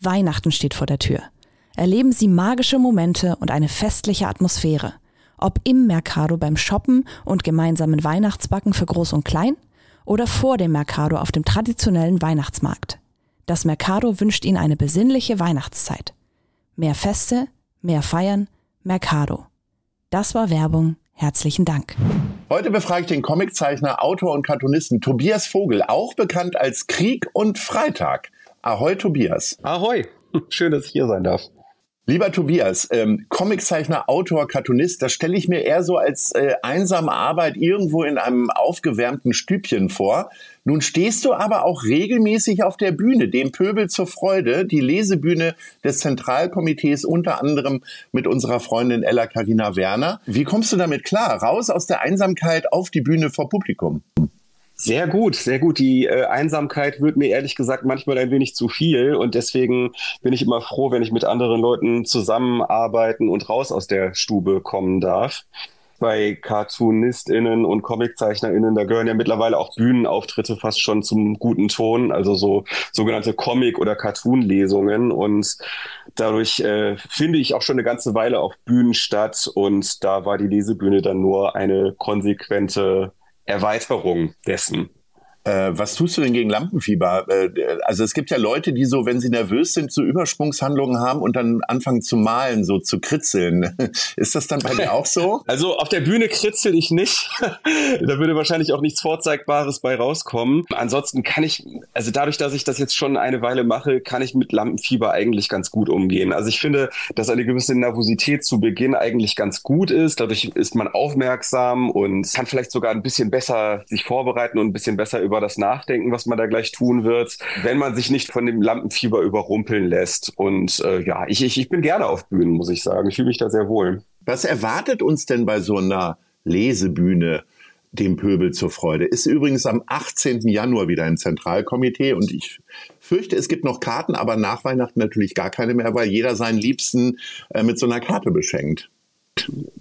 Weihnachten steht vor der Tür. Erleben Sie magische Momente und eine festliche Atmosphäre. Ob im Mercado beim Shoppen und gemeinsamen Weihnachtsbacken für Groß und Klein – oder vor dem Mercado auf dem traditionellen Weihnachtsmarkt. Das Mercado wünscht Ihnen eine besinnliche Weihnachtszeit. Mehr Feste, mehr Feiern, Mercado. Das war Werbung. Herzlichen Dank. Heute befrage ich den Comiczeichner, Autor und Cartoonisten Tobias Vogel, auch bekannt als Krieg und Freitag. Ahoi, Tobias. Ahoi. Schön, dass ich hier sein darf. Lieber Tobias, ähm, Comiczeichner, Autor, Cartoonist, das stelle ich mir eher so als äh, einsame Arbeit irgendwo in einem aufgewärmten Stübchen vor. Nun stehst du aber auch regelmäßig auf der Bühne, dem Pöbel zur Freude, die Lesebühne des Zentralkomitees, unter anderem mit unserer Freundin Ella Karina Werner. Wie kommst du damit klar? Raus aus der Einsamkeit auf die Bühne vor Publikum. Sehr gut, sehr gut. Die äh, Einsamkeit wird mir ehrlich gesagt manchmal ein wenig zu viel und deswegen bin ich immer froh, wenn ich mit anderen Leuten zusammenarbeiten und raus aus der Stube kommen darf. Bei CartoonistInnen und ComiczeichnerInnen, da gehören ja mittlerweile auch Bühnenauftritte fast schon zum guten Ton, also so sogenannte Comic- oder Cartoon-Lesungen und dadurch äh, finde ich auch schon eine ganze Weile auf Bühnen statt und da war die Lesebühne dann nur eine konsequente Erweiterung dessen. Äh, was tust du denn gegen Lampenfieber? Äh, also es gibt ja Leute, die so, wenn sie nervös sind, so Übersprungshandlungen haben und dann anfangen zu malen, so zu kritzeln. Ist das dann bei dir auch so? Also auf der Bühne kritzel ich nicht. da würde wahrscheinlich auch nichts Vorzeigbares bei rauskommen. Ansonsten kann ich, also dadurch, dass ich das jetzt schon eine Weile mache, kann ich mit Lampenfieber eigentlich ganz gut umgehen. Also ich finde, dass eine gewisse Nervosität zu Beginn eigentlich ganz gut ist. Dadurch ist man aufmerksam und kann vielleicht sogar ein bisschen besser sich vorbereiten und ein bisschen besser über das nachdenken, was man da gleich tun wird, wenn man sich nicht von dem Lampenfieber überrumpeln lässt. Und äh, ja, ich, ich, ich bin gerne auf Bühnen, muss ich sagen. Ich fühle mich da sehr wohl. Was erwartet uns denn bei so einer Lesebühne? dem Pöbel zur Freude. Ist übrigens am 18. Januar wieder ein Zentralkomitee und ich fürchte, es gibt noch Karten, aber nach Weihnachten natürlich gar keine mehr, weil jeder seinen Liebsten äh, mit so einer Karte beschenkt.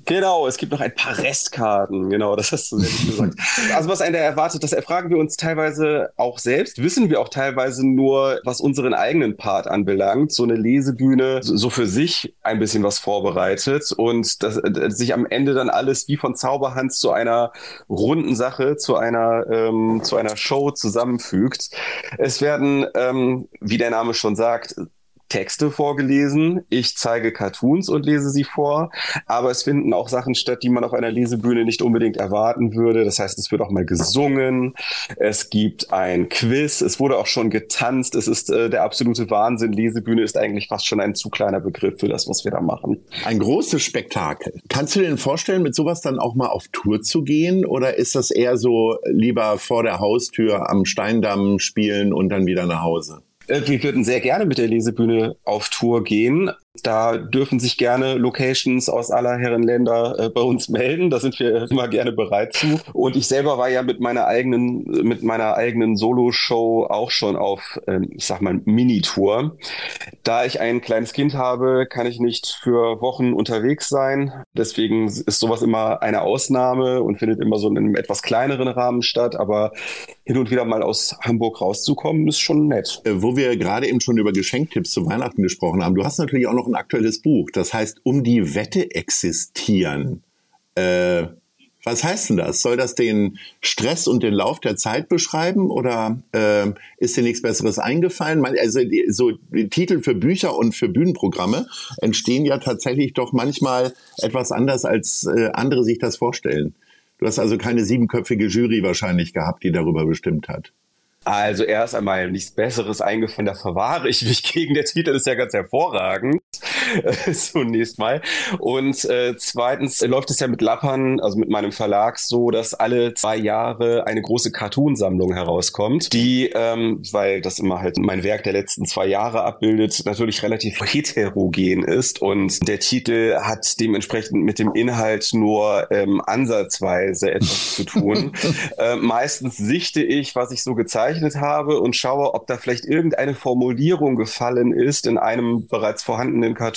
Genau, es gibt noch ein paar Restkarten. Genau, das hast du selbst gesagt. Also was einen da erwartet, das erfragen wir uns teilweise auch selbst. Wissen wir auch teilweise nur, was unseren eigenen Part anbelangt. So eine Lesebühne, so für sich ein bisschen was vorbereitet und das, äh, sich am Ende dann alles wie von Zauberhand zu einer runden Sache, zu einer, ähm, zu einer Show zusammenfügt. Es werden, ähm, wie der Name schon sagt, Texte vorgelesen, ich zeige Cartoons und lese sie vor, aber es finden auch Sachen statt, die man auf einer Lesebühne nicht unbedingt erwarten würde. Das heißt, es wird auch mal gesungen, es gibt ein Quiz, es wurde auch schon getanzt, es ist äh, der absolute Wahnsinn. Lesebühne ist eigentlich fast schon ein zu kleiner Begriff für das, was wir da machen. Ein großes Spektakel. Kannst du dir denn vorstellen, mit sowas dann auch mal auf Tour zu gehen oder ist das eher so lieber vor der Haustür am Steindamm spielen und dann wieder nach Hause? Äh, wir würden sehr gerne mit der Lesebühne auf Tour gehen. Da dürfen sich gerne Locations aus aller Herren Länder äh, bei uns melden. Da sind wir immer gerne bereit zu. Und ich selber war ja mit meiner eigenen, mit meiner eigenen Solo-Show auch schon auf, ähm, ich sag mal, Mini-Tour. Da ich ein kleines Kind habe, kann ich nicht für Wochen unterwegs sein. Deswegen ist sowas immer eine Ausnahme und findet immer so in einem etwas kleineren Rahmen statt. Aber hin und wieder mal aus Hamburg rauszukommen, ist schon nett. Äh, wo wir gerade eben schon über Geschenktipps zu Weihnachten gesprochen haben, du hast natürlich auch noch ein aktuelles Buch, das heißt Um die Wette existieren. Äh, was heißt denn das? Soll das den Stress und den Lauf der Zeit beschreiben oder äh, ist dir nichts Besseres eingefallen? Also so Titel für Bücher und für Bühnenprogramme entstehen ja tatsächlich doch manchmal etwas anders, als äh, andere sich das vorstellen. Du hast also keine siebenköpfige Jury wahrscheinlich gehabt, die darüber bestimmt hat. Also erst einmal nichts Besseres eingefallen, da verwahre ich mich gegen. Der Titel ist ja ganz hervorragend. zunächst mal. Und äh, zweitens läuft es ja mit Lappern, also mit meinem Verlag, so, dass alle zwei Jahre eine große Cartoonsammlung herauskommt, die, ähm, weil das immer halt mein Werk der letzten zwei Jahre abbildet, natürlich relativ heterogen ist und der Titel hat dementsprechend mit dem Inhalt nur ähm, ansatzweise etwas zu tun. äh, meistens sichte ich, was ich so gezeichnet habe und schaue, ob da vielleicht irgendeine Formulierung gefallen ist in einem bereits vorhandenen Cartoon,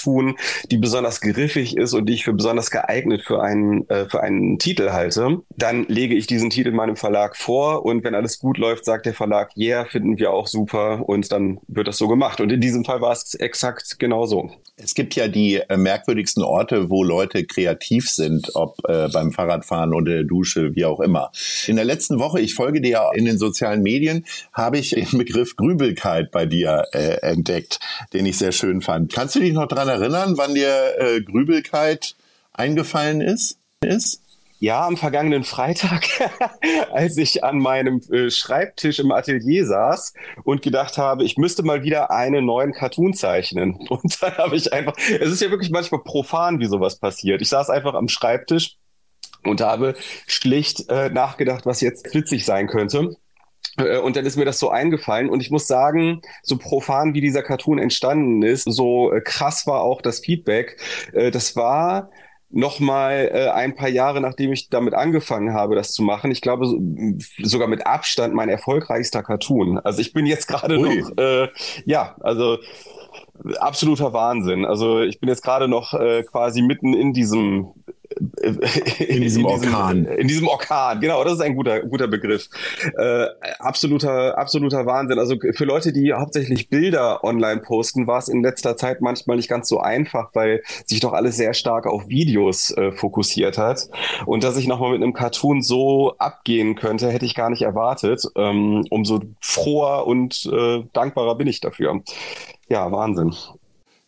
die besonders griffig ist und die ich für besonders geeignet für einen, äh, für einen Titel halte. Dann lege ich diesen Titel meinem Verlag vor und wenn alles gut läuft, sagt der Verlag, yeah, finden wir auch super und dann wird das so gemacht. Und in diesem Fall war es exakt genauso. Es gibt ja die äh, merkwürdigsten Orte, wo Leute kreativ sind, ob äh, beim Fahrradfahren oder der Dusche, wie auch immer. In der letzten Woche, ich folge dir ja in den sozialen Medien, habe ich den Begriff Grübelkeit bei dir äh, entdeckt, den ich sehr schön fand. Kannst du dich noch dran erinnern, wann dir äh, Grübelkeit eingefallen ist? ist? Ja, am vergangenen Freitag, als ich an meinem äh, Schreibtisch im Atelier saß und gedacht habe, ich müsste mal wieder einen neuen Cartoon zeichnen. Und dann habe ich einfach, es ist ja wirklich manchmal profan, wie sowas passiert. Ich saß einfach am Schreibtisch und habe schlicht äh, nachgedacht, was jetzt witzig sein könnte. Äh, und dann ist mir das so eingefallen und ich muss sagen, so profan wie dieser Cartoon entstanden ist, so äh, krass war auch das Feedback. Äh, das war noch mal äh, ein paar Jahre, nachdem ich damit angefangen habe, das zu machen. Ich glaube so, sogar mit Abstand mein erfolgreichster Cartoon. Also ich bin jetzt gerade noch, äh, ja, also absoluter Wahnsinn. Also ich bin jetzt gerade noch äh, quasi mitten in diesem in, diesem Orkan. In diesem Orkan, genau, das ist ein guter, guter Begriff. Äh, absoluter, absoluter Wahnsinn. Also für Leute, die hauptsächlich Bilder online posten, war es in letzter Zeit manchmal nicht ganz so einfach, weil sich doch alles sehr stark auf Videos äh, fokussiert hat. Und dass ich nochmal mit einem Cartoon so abgehen könnte, hätte ich gar nicht erwartet. Ähm, umso froher und äh, dankbarer bin ich dafür. Ja, Wahnsinn.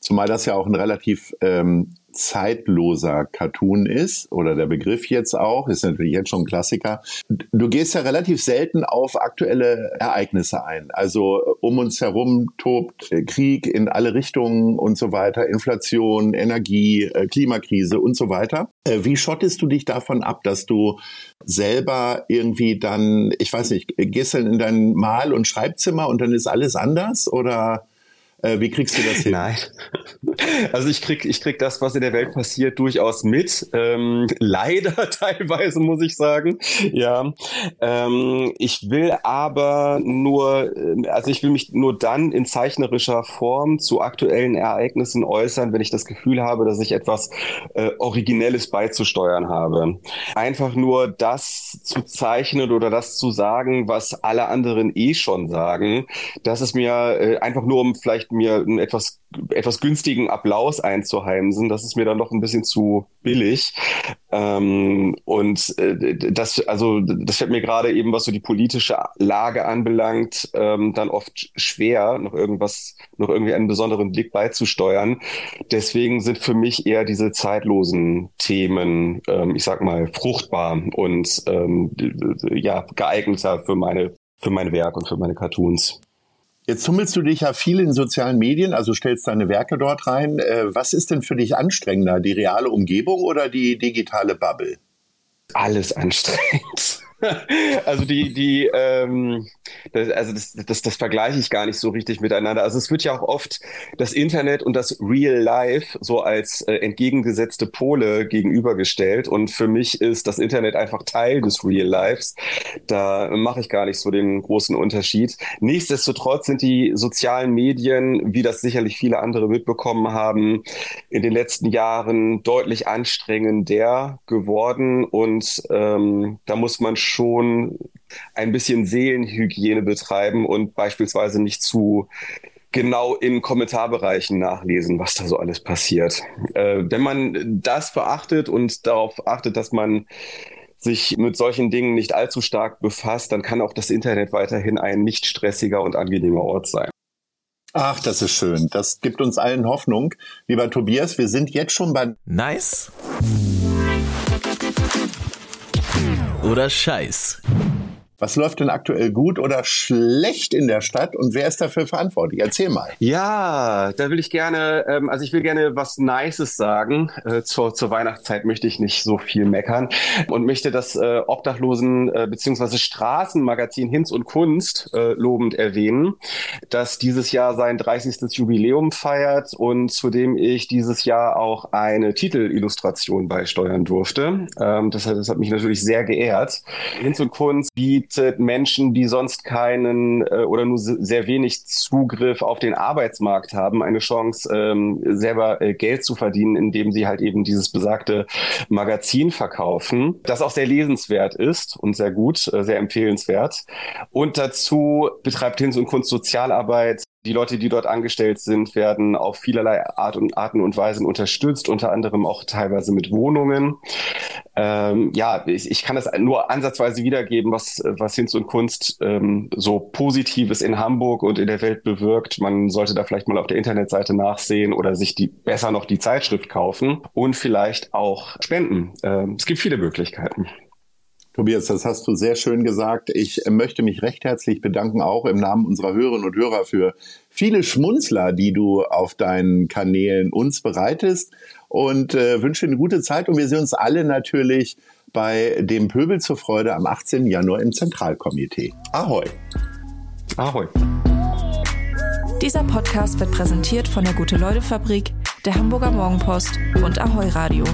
Zumal das ja auch ein relativ ähm, zeitloser Cartoon ist, oder der Begriff jetzt auch, ist natürlich jetzt schon ein Klassiker. Du gehst ja relativ selten auf aktuelle Ereignisse ein. Also um uns herum tobt Krieg in alle Richtungen und so weiter, Inflation, Energie, äh, Klimakrise und so weiter. Äh, wie schottest du dich davon ab, dass du selber irgendwie dann, ich weiß nicht, gehst dann in dein Mal- und Schreibzimmer und dann ist alles anders oder äh, wie kriegst du das hin? Nein. Also ich krieg, ich krieg das, was in der Welt passiert, durchaus mit. Ähm, leider teilweise, muss ich sagen. Ja. Ähm, ich will aber nur, äh, also ich will mich nur dann in zeichnerischer Form zu aktuellen Ereignissen äußern, wenn ich das Gefühl habe, dass ich etwas äh, Originelles beizusteuern habe. Einfach nur das zu zeichnen oder das zu sagen, was alle anderen eh schon sagen, das ist mir äh, einfach nur um vielleicht mir einen etwas, etwas günstigen Applaus einzuheimsen. Das ist mir dann doch ein bisschen zu billig. Ähm, und äh, das, also, das fällt mir gerade eben, was so die politische Lage anbelangt, ähm, dann oft schwer, noch irgendwas, noch irgendwie einen besonderen Blick beizusteuern. Deswegen sind für mich eher diese zeitlosen Themen, ähm, ich sag mal, fruchtbar und ähm, ja, geeigneter für meine, für mein Werk und für meine Cartoons. Jetzt tummelst du dich ja viel in sozialen Medien, also stellst deine Werke dort rein. Äh, was ist denn für dich anstrengender, die reale Umgebung oder die digitale Bubble? Alles anstrengend. also die, die, ähm, das, also das, das, das vergleiche ich gar nicht so richtig miteinander. Also es wird ja auch oft das Internet und das Real Life so als äh, entgegengesetzte Pole gegenübergestellt. Und für mich ist das Internet einfach Teil des Real Lives. Da mache ich gar nicht so den großen Unterschied. Nichtsdestotrotz sind die sozialen Medien, wie das sicherlich viele andere mitbekommen haben, in den letzten Jahren deutlich anstrengender geworden. Und ähm, da muss man schon ein bisschen Seelenhygiene betreiben und beispielsweise nicht zu genau in Kommentarbereichen nachlesen, was da so alles passiert. Äh, wenn man das beachtet und darauf achtet, dass man sich mit solchen Dingen nicht allzu stark befasst, dann kann auch das Internet weiterhin ein nicht stressiger und angenehmer Ort sein. Ach, das ist schön. Das gibt uns allen Hoffnung. Lieber Tobias, wir sind jetzt schon bei... Nice oder Scheiß. Was läuft denn aktuell gut oder schlecht in der Stadt und wer ist dafür verantwortlich? Erzähl mal. Ja, da will ich gerne, ähm, also ich will gerne was Nices sagen. Äh, zur, zur Weihnachtszeit möchte ich nicht so viel meckern und möchte das äh, Obdachlosen äh, bzw. Straßenmagazin Hinz und Kunst äh, lobend erwähnen, das dieses Jahr sein 30. Jubiläum feiert und zu dem ich dieses Jahr auch eine Titelillustration beisteuern durfte. Ähm, das, hat, das hat mich natürlich sehr geehrt. Hinz und Kunst bietet bietet Menschen, die sonst keinen äh, oder nur sehr wenig Zugriff auf den Arbeitsmarkt haben, eine Chance, ähm, selber äh, Geld zu verdienen, indem sie halt eben dieses besagte Magazin verkaufen, das auch sehr lesenswert ist und sehr gut, äh, sehr empfehlenswert. Und dazu betreibt Hinz und Kunst Sozialarbeit die Leute, die dort angestellt sind, werden auf vielerlei Art und Arten und Weisen unterstützt, unter anderem auch teilweise mit Wohnungen. Ähm, ja, ich, ich kann das nur ansatzweise wiedergeben, was, was Hinz und Kunst ähm, so Positives in Hamburg und in der Welt bewirkt. Man sollte da vielleicht mal auf der Internetseite nachsehen oder sich die besser noch die Zeitschrift kaufen und vielleicht auch spenden. Ähm, es gibt viele Möglichkeiten. Tobias, das hast du sehr schön gesagt. Ich möchte mich recht herzlich bedanken, auch im Namen unserer Hörerinnen und Hörer, für viele Schmunzler, die du auf deinen Kanälen uns bereitest und äh, wünsche eine gute Zeit. Und wir sehen uns alle natürlich bei dem Pöbel zur Freude am 18. Januar im Zentralkomitee. Ahoi! Ahoi! Dieser Podcast wird präsentiert von der Gute-Leute-Fabrik, der Hamburger Morgenpost und Ahoi Radio.